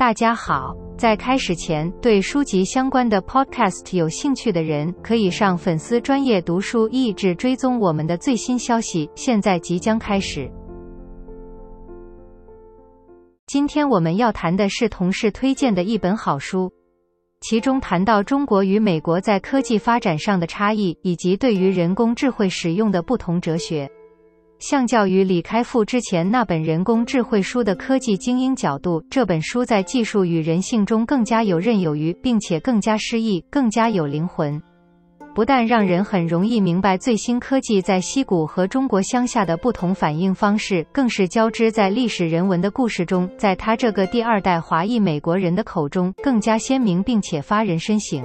大家好，在开始前，对书籍相关的 podcast 有兴趣的人，可以上粉丝专业读书益智追踪我们的最新消息。现在即将开始。今天我们要谈的是同事推荐的一本好书，其中谈到中国与美国在科技发展上的差异，以及对于人工智慧使用的不同哲学。相较于李开复之前那本人工智慧书的科技精英角度，这本书在技术与人性中更加游刃有余，并且更加诗意，更加有灵魂。不但让人很容易明白最新科技在西谷和中国乡下的不同反应方式，更是交织在历史人文的故事中，在他这个第二代华裔美国人的口中更加鲜明，并且发人深省。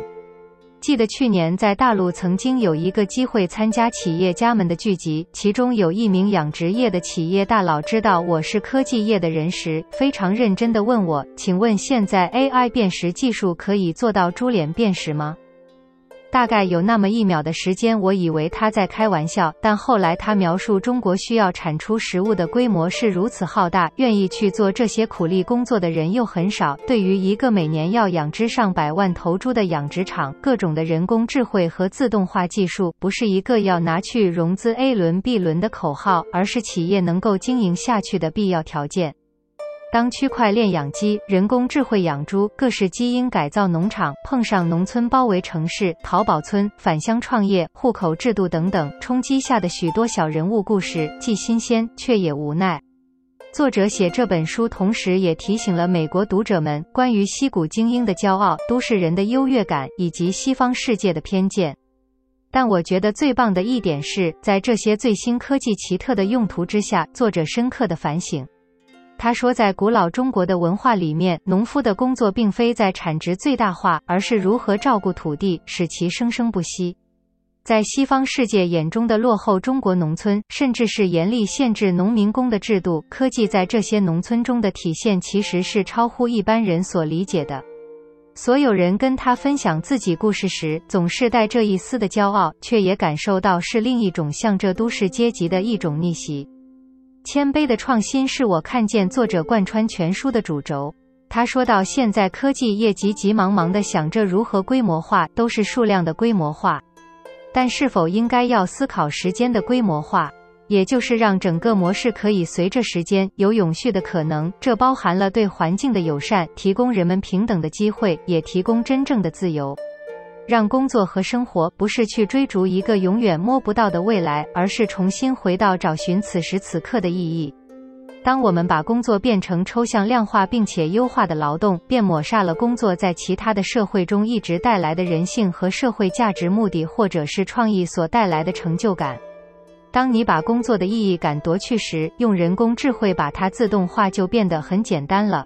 记得去年在大陆曾经有一个机会参加企业家们的聚集，其中有一名养殖业的企业大佬知道我是科技业的人时，非常认真地问我：“请问现在 AI 辨识技术可以做到猪脸辨识吗？”大概有那么一秒的时间，我以为他在开玩笑，但后来他描述中国需要产出食物的规模是如此浩大，愿意去做这些苦力工作的人又很少。对于一个每年要养殖上百万头猪的养殖场，各种的人工智慧和自动化技术不是一个要拿去融资 A 轮 B 轮的口号，而是企业能够经营下去的必要条件。当区块链养鸡、人工智慧养猪、各式基因改造农场碰上农村包围城市、淘宝村返乡创业、户口制度等等冲击下的许多小人物故事，既新鲜却也无奈。作者写这本书，同时也提醒了美国读者们关于西谷精英的骄傲、都市人的优越感以及西方世界的偏见。但我觉得最棒的一点是在这些最新科技奇特的用途之下，作者深刻的反省。他说，在古老中国的文化里面，农夫的工作并非在产值最大化，而是如何照顾土地，使其生生不息。在西方世界眼中的落后中国农村，甚至是严厉限制农民工的制度，科技在这些农村中的体现，其实是超乎一般人所理解的。所有人跟他分享自己故事时，总是带着一丝的骄傲，却也感受到是另一种向这都市阶级的一种逆袭。谦卑的创新是我看见作者贯穿全书的主轴。他说到，现在科技业急急忙忙地想着如何规模化，都是数量的规模化，但是否应该要思考时间的规模化，也就是让整个模式可以随着时间有永续的可能。这包含了对环境的友善，提供人们平等的机会，也提供真正的自由。让工作和生活不是去追逐一个永远摸不到的未来，而是重新回到找寻此时此刻的意义。当我们把工作变成抽象量化并且优化的劳动，便抹杀了工作在其他的社会中一直带来的人性和社会价值、目的或者是创意所带来的成就感。当你把工作的意义感夺去时，用人工智慧把它自动化，就变得很简单了。